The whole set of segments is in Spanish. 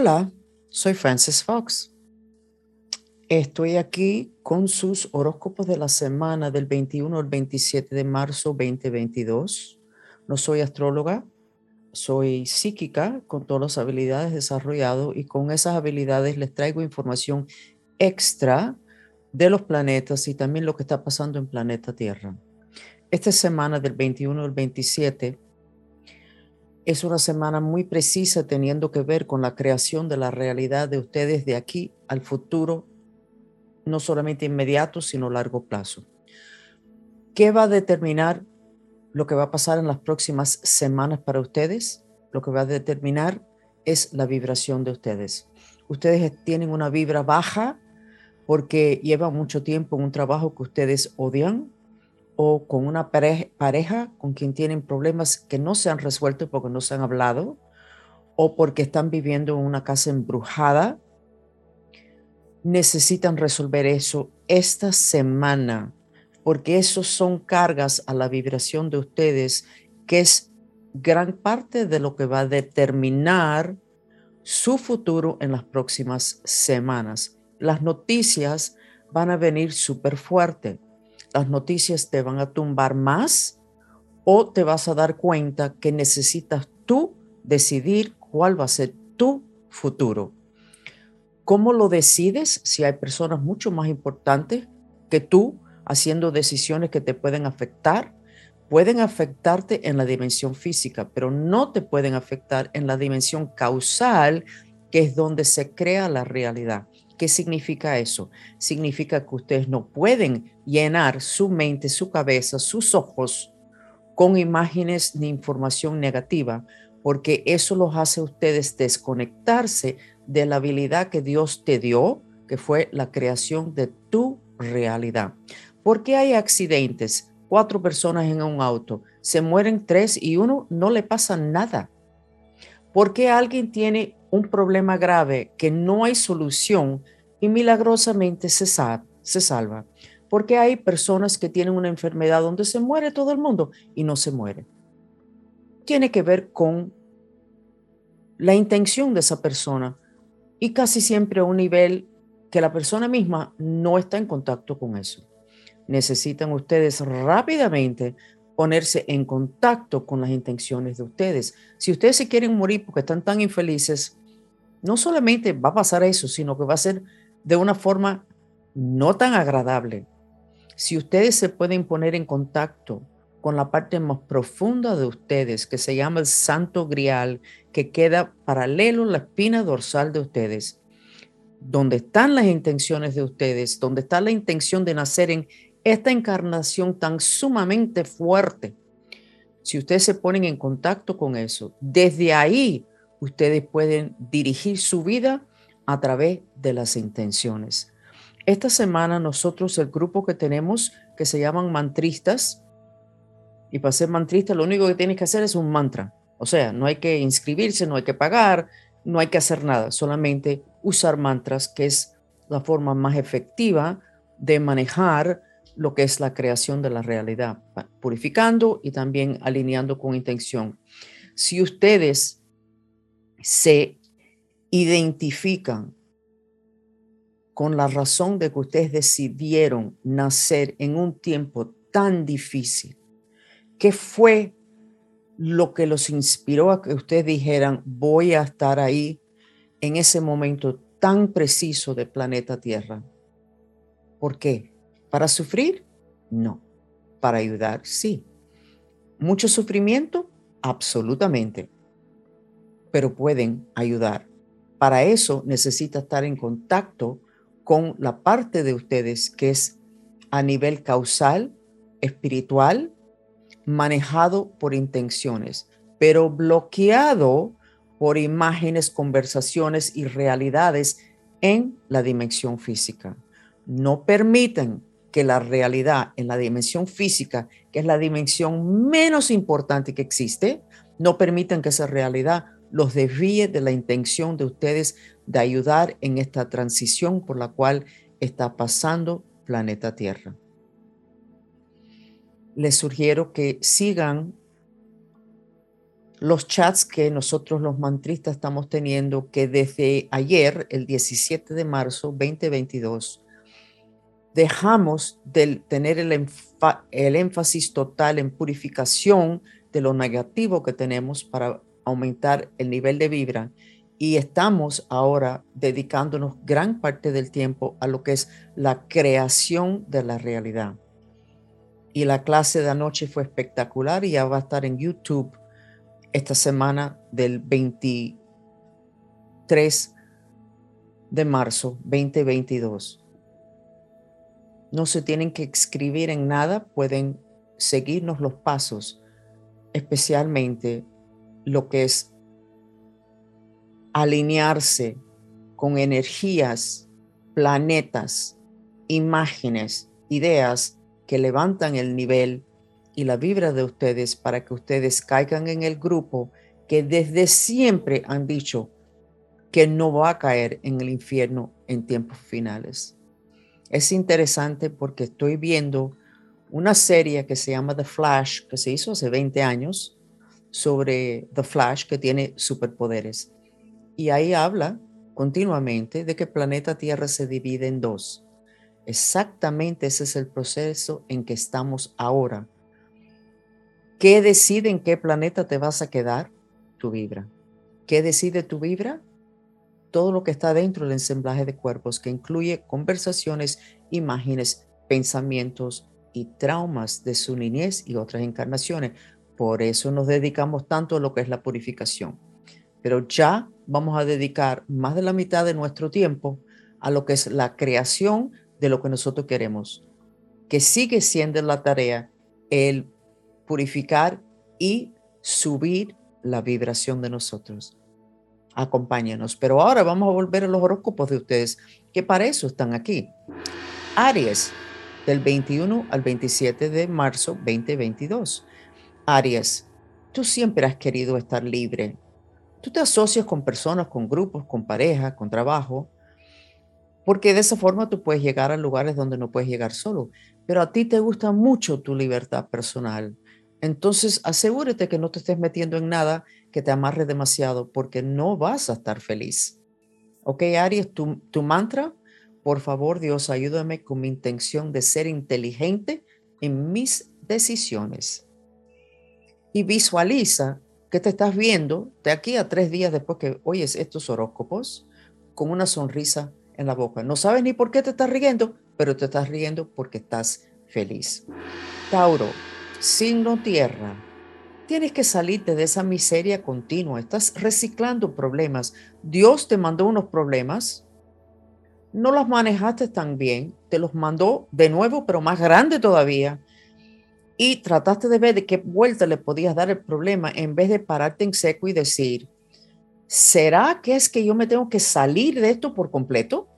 Hola, soy Francis Fox. Estoy aquí con sus horóscopos de la semana del 21 al 27 de marzo 2022. No soy astróloga, soy psíquica con todas las habilidades desarrolladas y con esas habilidades les traigo información extra de los planetas y también lo que está pasando en planeta Tierra. Esta semana del 21 al 27 es una semana muy precisa teniendo que ver con la creación de la realidad de ustedes de aquí al futuro, no solamente inmediato, sino largo plazo. ¿Qué va a determinar lo que va a pasar en las próximas semanas para ustedes? Lo que va a determinar es la vibración de ustedes. Ustedes tienen una vibra baja porque llevan mucho tiempo en un trabajo que ustedes odian, o con una pareja, con quien tienen problemas que no se han resuelto porque no se han hablado o porque están viviendo en una casa embrujada, necesitan resolver eso esta semana, porque esos son cargas a la vibración de ustedes, que es gran parte de lo que va a determinar su futuro en las próximas semanas. Las noticias van a venir súper fuerte las noticias te van a tumbar más o te vas a dar cuenta que necesitas tú decidir cuál va a ser tu futuro. ¿Cómo lo decides si hay personas mucho más importantes que tú haciendo decisiones que te pueden afectar? Pueden afectarte en la dimensión física, pero no te pueden afectar en la dimensión causal, que es donde se crea la realidad. ¿Qué significa eso? Significa que ustedes no pueden llenar su mente, su cabeza, sus ojos con imágenes ni información negativa, porque eso los hace a ustedes desconectarse de la habilidad que Dios te dio, que fue la creación de tu realidad. ¿Por qué hay accidentes? Cuatro personas en un auto, se mueren tres y uno no le pasa nada. ¿Por qué alguien tiene un problema grave que no hay solución y milagrosamente se, se salva. Porque hay personas que tienen una enfermedad donde se muere todo el mundo y no se muere. Tiene que ver con la intención de esa persona y casi siempre a un nivel que la persona misma no está en contacto con eso. Necesitan ustedes rápidamente ponerse en contacto con las intenciones de ustedes. Si ustedes se quieren morir porque están tan infelices, no solamente va a pasar eso, sino que va a ser de una forma no tan agradable. Si ustedes se pueden poner en contacto con la parte más profunda de ustedes, que se llama el santo grial, que queda paralelo a la espina dorsal de ustedes, donde están las intenciones de ustedes, donde está la intención de nacer en esta encarnación tan sumamente fuerte. Si ustedes se ponen en contacto con eso, desde ahí ustedes pueden dirigir su vida a través de las intenciones. Esta semana nosotros, el grupo que tenemos, que se llaman mantristas, y para ser mantrista lo único que tienes que hacer es un mantra. O sea, no hay que inscribirse, no hay que pagar, no hay que hacer nada, solamente usar mantras, que es la forma más efectiva de manejar lo que es la creación de la realidad, purificando y también alineando con intención. Si ustedes se identifican con la razón de que ustedes decidieron nacer en un tiempo tan difícil, ¿qué fue lo que los inspiró a que ustedes dijeran, voy a estar ahí en ese momento tan preciso del planeta Tierra? ¿Por qué? ¿Para sufrir? No. ¿Para ayudar? Sí. ¿Mucho sufrimiento? Absolutamente. Pero pueden ayudar. Para eso necesita estar en contacto con la parte de ustedes que es a nivel causal, espiritual, manejado por intenciones, pero bloqueado por imágenes, conversaciones y realidades en la dimensión física. No permiten que la realidad en la dimensión física, que es la dimensión menos importante que existe, no permiten que esa realidad los desvíe de la intención de ustedes de ayudar en esta transición por la cual está pasando planeta Tierra. Les sugiero que sigan los chats que nosotros los mantristas estamos teniendo, que desde ayer, el 17 de marzo 2022, dejamos de tener el, el énfasis total en purificación de lo negativo que tenemos para aumentar el nivel de vibra y estamos ahora dedicándonos gran parte del tiempo a lo que es la creación de la realidad. Y la clase de anoche fue espectacular y ya va a estar en YouTube esta semana del 23 de marzo 2022. No se tienen que escribir en nada, pueden seguirnos los pasos, especialmente lo que es alinearse con energías, planetas, imágenes, ideas que levantan el nivel y la vibra de ustedes para que ustedes caigan en el grupo que desde siempre han dicho que no va a caer en el infierno en tiempos finales. Es interesante porque estoy viendo una serie que se llama The Flash, que se hizo hace 20 años, sobre The Flash, que tiene superpoderes. Y ahí habla continuamente de que el planeta Tierra se divide en dos. Exactamente ese es el proceso en que estamos ahora. ¿Qué decide en qué planeta te vas a quedar? Tu vibra. ¿Qué decide tu vibra? Todo lo que está dentro del ensamblaje de cuerpos, que incluye conversaciones, imágenes, pensamientos y traumas de su niñez y otras encarnaciones. Por eso nos dedicamos tanto a lo que es la purificación pero ya vamos a dedicar más de la mitad de nuestro tiempo a lo que es la creación de lo que nosotros queremos, que sigue siendo la tarea el purificar y subir la vibración de nosotros. Acompáñenos. Pero ahora vamos a volver a los horóscopos de ustedes, que para eso están aquí. Aries, del 21 al 27 de marzo 2022. Aries, tú siempre has querido estar libre, Tú te asocias con personas, con grupos, con pareja, con trabajo, porque de esa forma tú puedes llegar a lugares donde no puedes llegar solo. Pero a ti te gusta mucho tu libertad personal. Entonces asegúrate que no te estés metiendo en nada que te amarre demasiado porque no vas a estar feliz. Ok, Aries, tu, tu mantra, por favor Dios, ayúdame con mi intención de ser inteligente en mis decisiones. Y visualiza que te estás viendo de aquí a tres días después que oyes estos horóscopos con una sonrisa en la boca. No sabes ni por qué te estás riendo, pero te estás riendo porque estás feliz. Tauro, signo tierra. Tienes que salirte de esa miseria continua. Estás reciclando problemas. Dios te mandó unos problemas. No los manejaste tan bien. Te los mandó de nuevo, pero más grande todavía y trataste de ver de qué vuelta le podías dar el problema en vez de pararte en seco y decir, ¿será que es que yo me tengo que salir de esto por completo?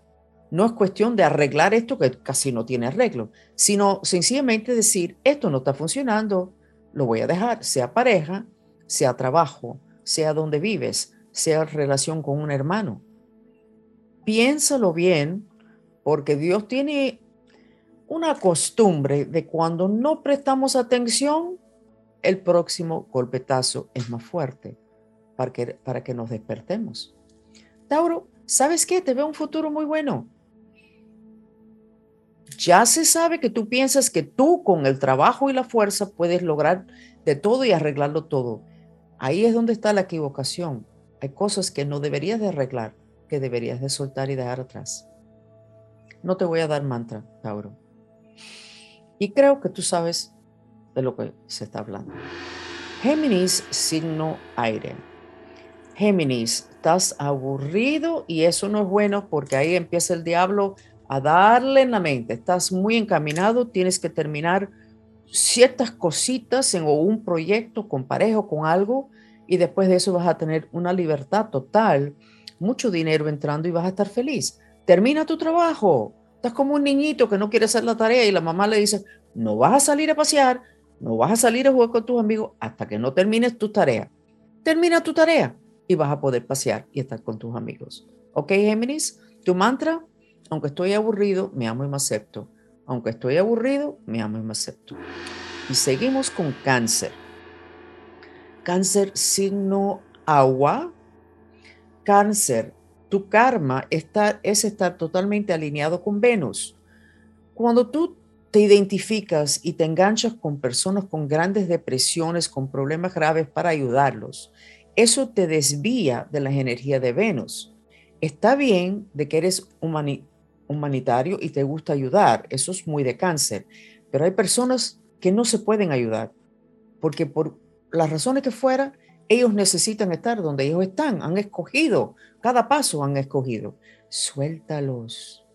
No es cuestión de arreglar esto que casi no tiene arreglo, sino sencillamente decir, esto no está funcionando, lo voy a dejar, sea pareja, sea trabajo, sea donde vives, sea relación con un hermano. Piénsalo bien, porque Dios tiene una costumbre de cuando no prestamos atención, el próximo golpetazo es más fuerte para que, para que nos despertemos. Tauro, ¿sabes qué? Te veo un futuro muy bueno. Ya se sabe que tú piensas que tú con el trabajo y la fuerza puedes lograr de todo y arreglarlo todo. Ahí es donde está la equivocación. Hay cosas que no deberías de arreglar, que deberías de soltar y dejar atrás. No te voy a dar mantra, Tauro. Y creo que tú sabes de lo que se está hablando. Géminis, signo aire. Géminis, estás aburrido y eso no es bueno porque ahí empieza el diablo a darle en la mente. Estás muy encaminado, tienes que terminar ciertas cositas en un proyecto con pareja con algo y después de eso vas a tener una libertad total, mucho dinero entrando y vas a estar feliz. Termina tu trabajo, Estás como un niñito que no quiere hacer la tarea y la mamá le dice, no vas a salir a pasear, no vas a salir a jugar con tus amigos hasta que no termines tu tarea. Termina tu tarea y vas a poder pasear y estar con tus amigos. ¿Ok, Géminis? Tu mantra, aunque estoy aburrido, me amo y me acepto. Aunque estoy aburrido, me amo y me acepto. Y seguimos con cáncer. Cáncer signo agua. Cáncer, tu karma es estar totalmente alineado con Venus. Cuando tú te identificas y te enganchas con personas con grandes depresiones, con problemas graves para ayudarlos, eso te desvía de las energías de Venus. Está bien de que eres humanitario y te gusta ayudar, eso es muy de cáncer, pero hay personas que no se pueden ayudar porque por las razones que fuera, ellos necesitan estar donde ellos están, han escogido, cada paso han escogido. Suéltalos.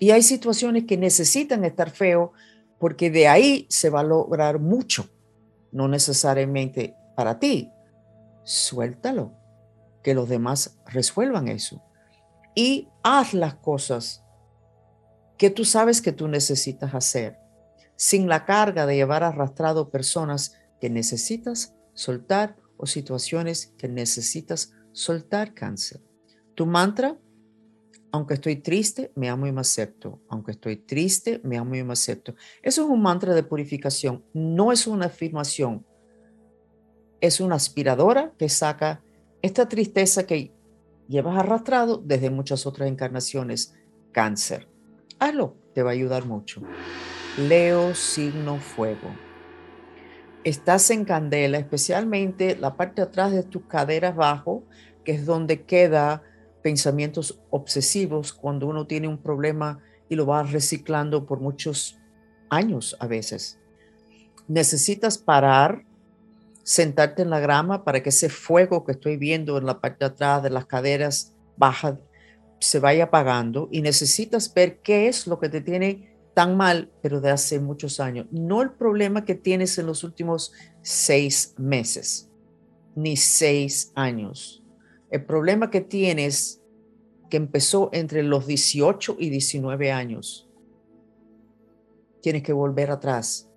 Y hay situaciones que necesitan estar feo porque de ahí se va a lograr mucho, no necesariamente para ti. Suéltalo, que los demás resuelvan eso. Y haz las cosas que tú sabes que tú necesitas hacer, sin la carga de llevar arrastrado personas que necesitas soltar o situaciones que necesitas soltar cáncer. Tu mantra, aunque estoy triste, me amo y me acepto. Aunque estoy triste, me amo y me acepto. Eso es un mantra de purificación, no es una afirmación. Es una aspiradora que saca esta tristeza que llevas arrastrado desde muchas otras encarnaciones. Cáncer. Hazlo, te va a ayudar mucho. Leo signo fuego estás en candela, especialmente la parte de atrás de tus caderas abajo, que es donde queda pensamientos obsesivos cuando uno tiene un problema y lo va reciclando por muchos años a veces. Necesitas parar, sentarte en la grama para que ese fuego que estoy viendo en la parte de atrás de las caderas bajas se vaya apagando y necesitas ver qué es lo que te tiene tan mal, pero de hace muchos años. No el problema que tienes en los últimos seis meses, ni seis años. El problema que tienes que empezó entre los 18 y 19 años. Tienes que volver atrás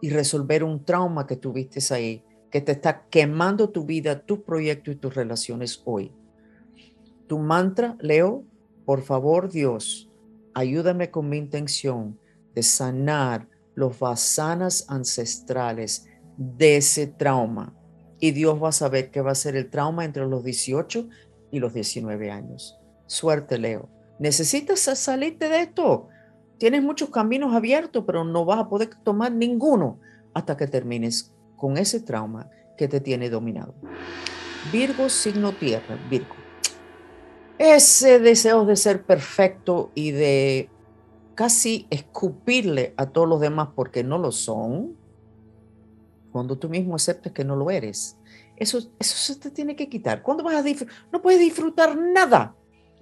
y resolver un trauma que tuviste ahí, que te está quemando tu vida, tu proyecto y tus relaciones hoy. Tu mantra, Leo, por favor, Dios, ayúdame con mi intención de sanar los vasanas ancestrales de ese trauma. Y Dios va a saber qué va a ser el trauma entre los 18 y los 19 años. Suerte, Leo. Necesitas salirte de esto. Tienes muchos caminos abiertos, pero no vas a poder tomar ninguno hasta que termines con ese trauma que te tiene dominado. Virgo, signo tierra, Virgo ese deseo de ser perfecto y de casi escupirle a todos los demás porque no lo son, cuando tú mismo aceptes que no lo eres, eso, eso se te tiene que quitar. ¿Cuándo vas a No puedes disfrutar nada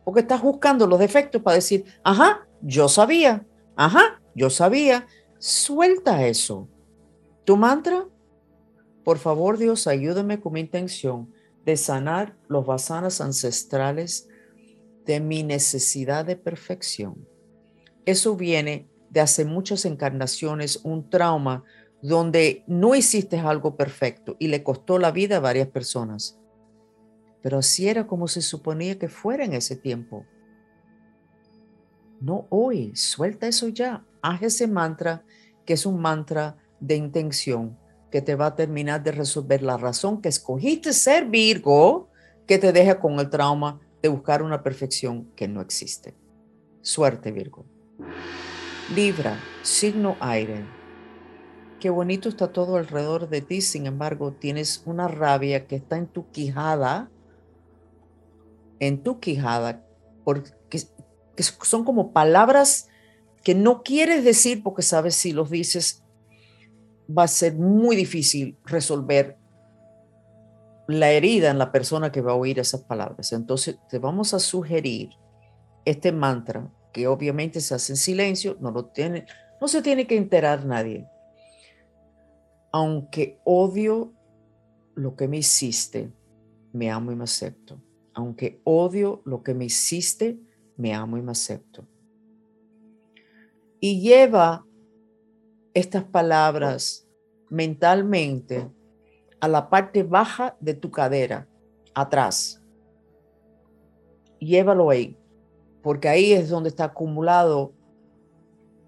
porque estás buscando los defectos para decir, ajá, yo sabía, ajá, yo sabía. Suelta eso. Tu mantra, por favor Dios, ayúdame con mi intención de sanar los vasanas ancestrales de mi necesidad de perfección. Eso viene de hace muchas encarnaciones, un trauma donde no hiciste algo perfecto y le costó la vida a varias personas. Pero así era como se suponía que fuera en ese tiempo. No hoy, suelta eso ya. Haz ese mantra que es un mantra de intención que te va a terminar de resolver la razón que escogiste ser Virgo, que te deja con el trauma de buscar una perfección que no existe. Suerte, Virgo. Libra, signo aire. Qué bonito está todo alrededor de ti, sin embargo, tienes una rabia que está en tu quijada, en tu quijada, porque que son como palabras que no quieres decir porque sabes si los dices va a ser muy difícil resolver la herida en la persona que va a oír esas palabras. Entonces, te vamos a sugerir este mantra, que obviamente se hace en silencio, no lo tiene, no se tiene que enterar nadie. Aunque odio lo que me hiciste, me amo y me acepto. Aunque odio lo que me hiciste, me amo y me acepto. Y lleva estas palabras mentalmente a la parte baja de tu cadera, atrás. Llévalo ahí, porque ahí es donde está acumulado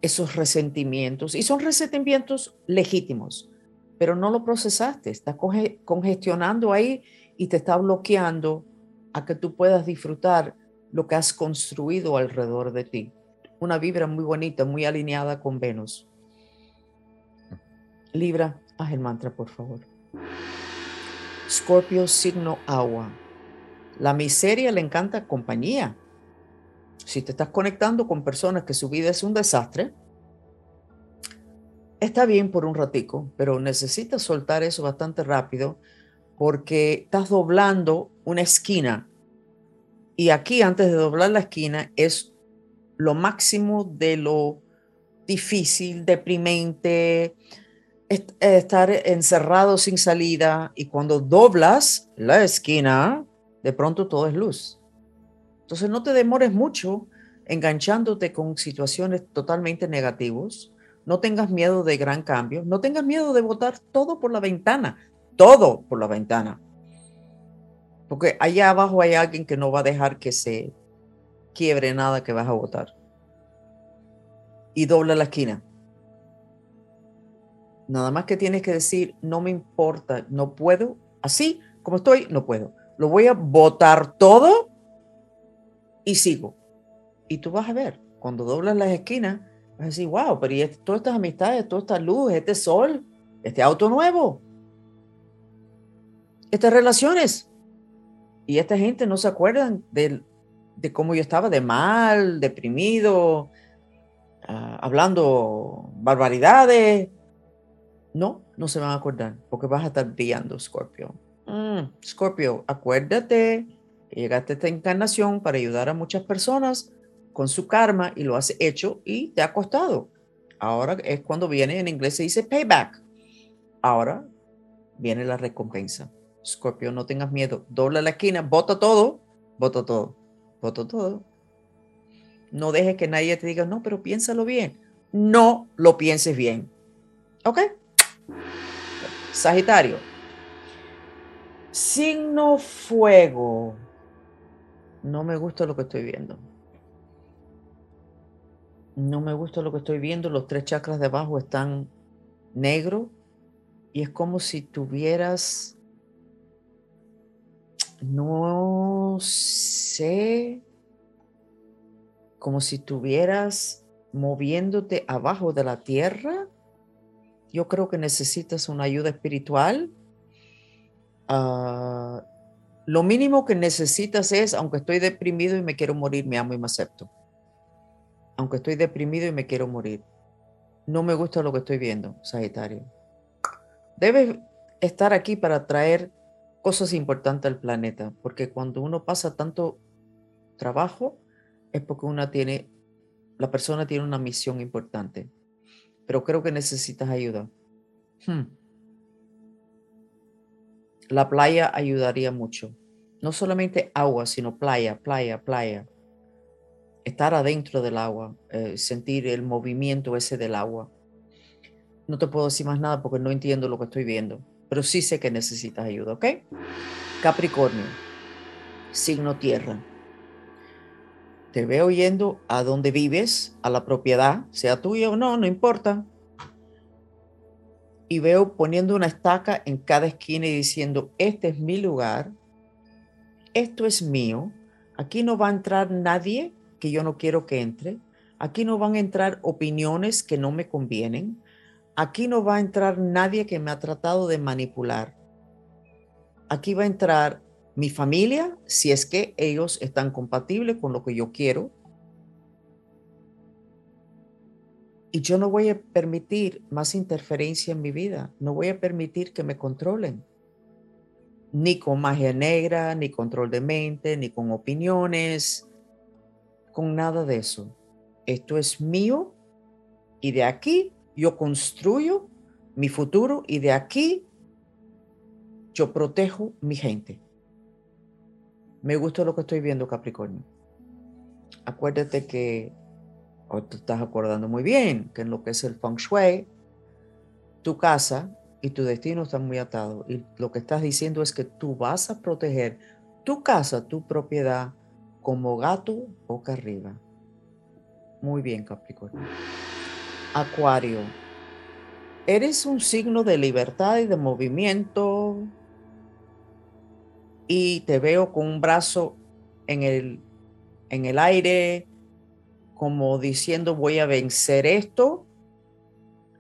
esos resentimientos. Y son resentimientos legítimos, pero no lo procesaste, está congestionando ahí y te está bloqueando a que tú puedas disfrutar lo que has construido alrededor de ti. Una vibra muy bonita, muy alineada con Venus. Libra, haz el mantra, por favor. Scorpio, signo agua. La miseria le encanta compañía. Si te estás conectando con personas que su vida es un desastre, está bien por un ratico, pero necesitas soltar eso bastante rápido porque estás doblando una esquina. Y aquí, antes de doblar la esquina, es lo máximo de lo difícil, deprimente, estar encerrado sin salida. Y cuando doblas la esquina, de pronto todo es luz. Entonces no te demores mucho enganchándote con situaciones totalmente negativas. No tengas miedo de gran cambio. No tengas miedo de botar todo por la ventana. Todo por la ventana. Porque allá abajo hay alguien que no va a dejar que se quiebre nada que vas a votar. Y dobla la esquina. Nada más que tienes que decir, no me importa, no puedo. Así como estoy, no puedo lo voy a botar todo y sigo. Y tú vas a ver, cuando doblas las esquinas, vas a decir, wow, pero ¿y todas estas amistades, toda esta luz, este sol, este auto nuevo, estas relaciones? Y esta gente no se acuerdan de, de cómo yo estaba de mal, deprimido, ah, hablando barbaridades. No, no se van a acordar porque vas a estar brillando, Scorpio. Mm, Scorpio, acuérdate que llegaste a esta encarnación para ayudar a muchas personas con su karma y lo has hecho y te ha costado. Ahora es cuando viene, en inglés se dice payback. Ahora viene la recompensa. Scorpio, no tengas miedo. Dobla la esquina, bota todo, bota todo, bota todo. No dejes que nadie te diga, no, pero piénsalo bien. No lo pienses bien. ¿Ok? Sagitario, Signo fuego. No me gusta lo que estoy viendo. No me gusta lo que estoy viendo. Los tres chakras de abajo están negros y es como si tuvieras, no sé, como si tuvieras moviéndote abajo de la tierra. Yo creo que necesitas una ayuda espiritual Ah, lo mínimo que necesitas es, aunque estoy deprimido y me quiero morir, me amo y me acepto. Aunque estoy deprimido y me quiero morir. No me gusta lo que estoy viendo, Sagitario. Debes estar aquí para traer cosas importantes al planeta, porque cuando uno pasa tanto trabajo es porque una tiene, la persona tiene una misión importante. Pero creo que necesitas ayuda. Hmm. La playa ayudaría mucho. No solamente agua, sino playa, playa, playa. Estar adentro del agua, eh, sentir el movimiento ese del agua. No te puedo decir más nada porque no entiendo lo que estoy viendo, pero sí sé que necesitas ayuda, ¿ok? Capricornio, signo tierra. Te veo yendo a donde vives, a la propiedad, sea tuya o no, no importa. Y veo poniendo una estaca en cada esquina y diciendo, este es mi lugar, esto es mío, aquí no va a entrar nadie que yo no quiero que entre, aquí no van a entrar opiniones que no me convienen, aquí no va a entrar nadie que me ha tratado de manipular, aquí va a entrar mi familia si es que ellos están compatibles con lo que yo quiero, Y yo no voy a permitir más interferencia en mi vida, no voy a permitir que me controlen, ni con magia negra, ni control de mente, ni con opiniones, con nada de eso. Esto es mío y de aquí yo construyo mi futuro y de aquí yo protejo mi gente. Me gusta lo que estoy viendo, Capricornio. Acuérdate que o te estás acordando muy bien que en lo que es el feng shui, tu casa y tu destino están muy atados. Y lo que estás diciendo es que tú vas a proteger tu casa, tu propiedad, como gato boca arriba. Muy bien, Capricornio. Acuario. Eres un signo de libertad y de movimiento y te veo con un brazo en el, en el aire, como diciendo voy a vencer esto,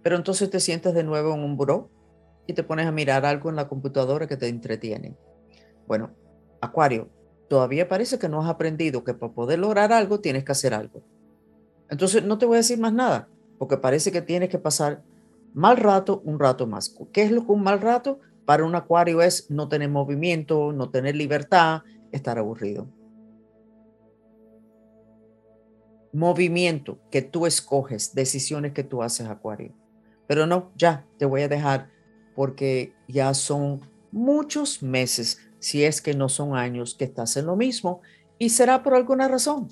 pero entonces te sientes de nuevo en un buró y te pones a mirar algo en la computadora que te entretiene. Bueno, Acuario, todavía parece que no has aprendido que para poder lograr algo tienes que hacer algo. Entonces no te voy a decir más nada, porque parece que tienes que pasar mal rato, un rato más. ¿Qué es lo que un mal rato? Para un acuario es no tener movimiento, no tener libertad, estar aburrido. Movimiento que tú escoges, decisiones que tú haces, acuario. Pero no, ya, te voy a dejar porque ya son muchos meses, si es que no son años, que estás en lo mismo y será por alguna razón.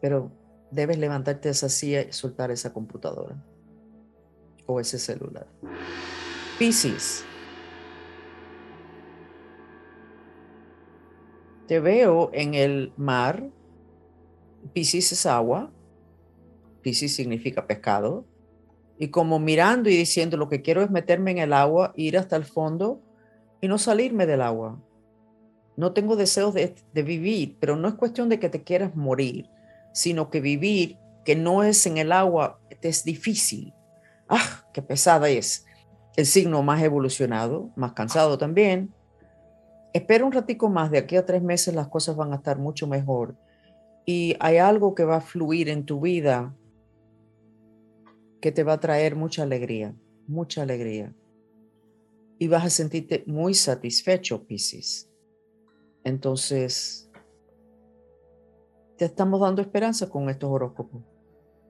Pero debes levantarte esa silla y soltar esa computadora o ese celular. Piscis. Te veo en el mar. Piscis es agua. Piscis significa pescado. Y como mirando y diciendo lo que quiero es meterme en el agua, ir hasta el fondo y no salirme del agua. No tengo deseos de, de vivir, pero no es cuestión de que te quieras morir, sino que vivir que no es en el agua te es difícil ¡Ah, qué pesada es! El signo más evolucionado, más cansado también. Espera un ratico más, de aquí a tres meses las cosas van a estar mucho mejor. Y hay algo que va a fluir en tu vida que te va a traer mucha alegría, mucha alegría. Y vas a sentirte muy satisfecho, Piscis. Entonces, te estamos dando esperanza con estos horóscopos.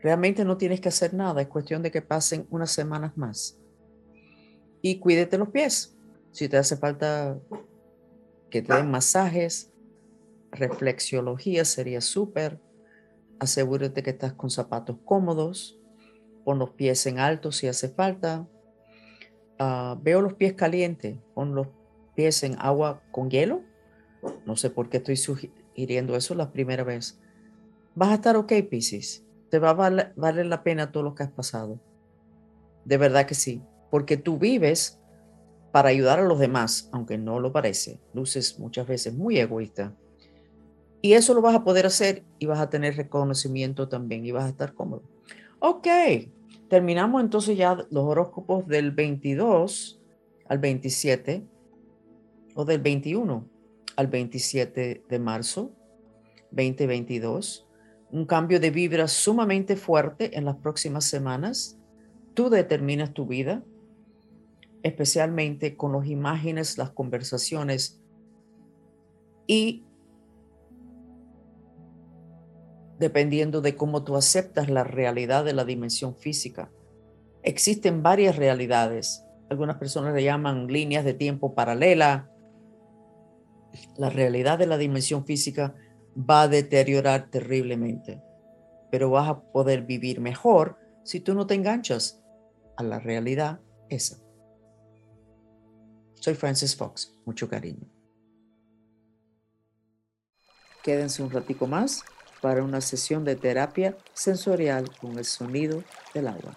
Realmente no tienes que hacer nada, es cuestión de que pasen unas semanas más. Y cuídete los pies. Si te hace falta que te den masajes, reflexiología sería súper. Asegúrate que estás con zapatos cómodos. Pon los pies en alto si hace falta. Ah, veo los pies calientes. Pon los pies en agua con hielo. No sé por qué estoy sugiriendo eso la primera vez. Vas a estar ok, Pisces te va a valer, la pena todo lo que has pasado. De verdad que sí, porque tú vives para ayudar a los demás, aunque no lo parece. Luces muchas veces muy egoísta. Y eso lo vas a poder hacer y vas a tener reconocimiento también y vas a estar cómodo. Ok, terminamos entonces ya los horóscopos del 22 al 27 o del 21 al 27 de marzo 2022 un cambio de vibra sumamente fuerte en las próximas semanas. Tú determinas tu vida, especialmente con las imágenes, las conversaciones y dependiendo de cómo tú aceptas la realidad de la dimensión física. Existen varias realidades. Algunas personas le llaman líneas de tiempo paralela. La realidad de la dimensión física va a deteriorar terriblemente, pero vas a poder vivir mejor si tú no te enganchas a la realidad esa. Soy Francis Fox, mucho cariño. Quédense un ratico más para una sesión de terapia sensorial con el sonido del agua.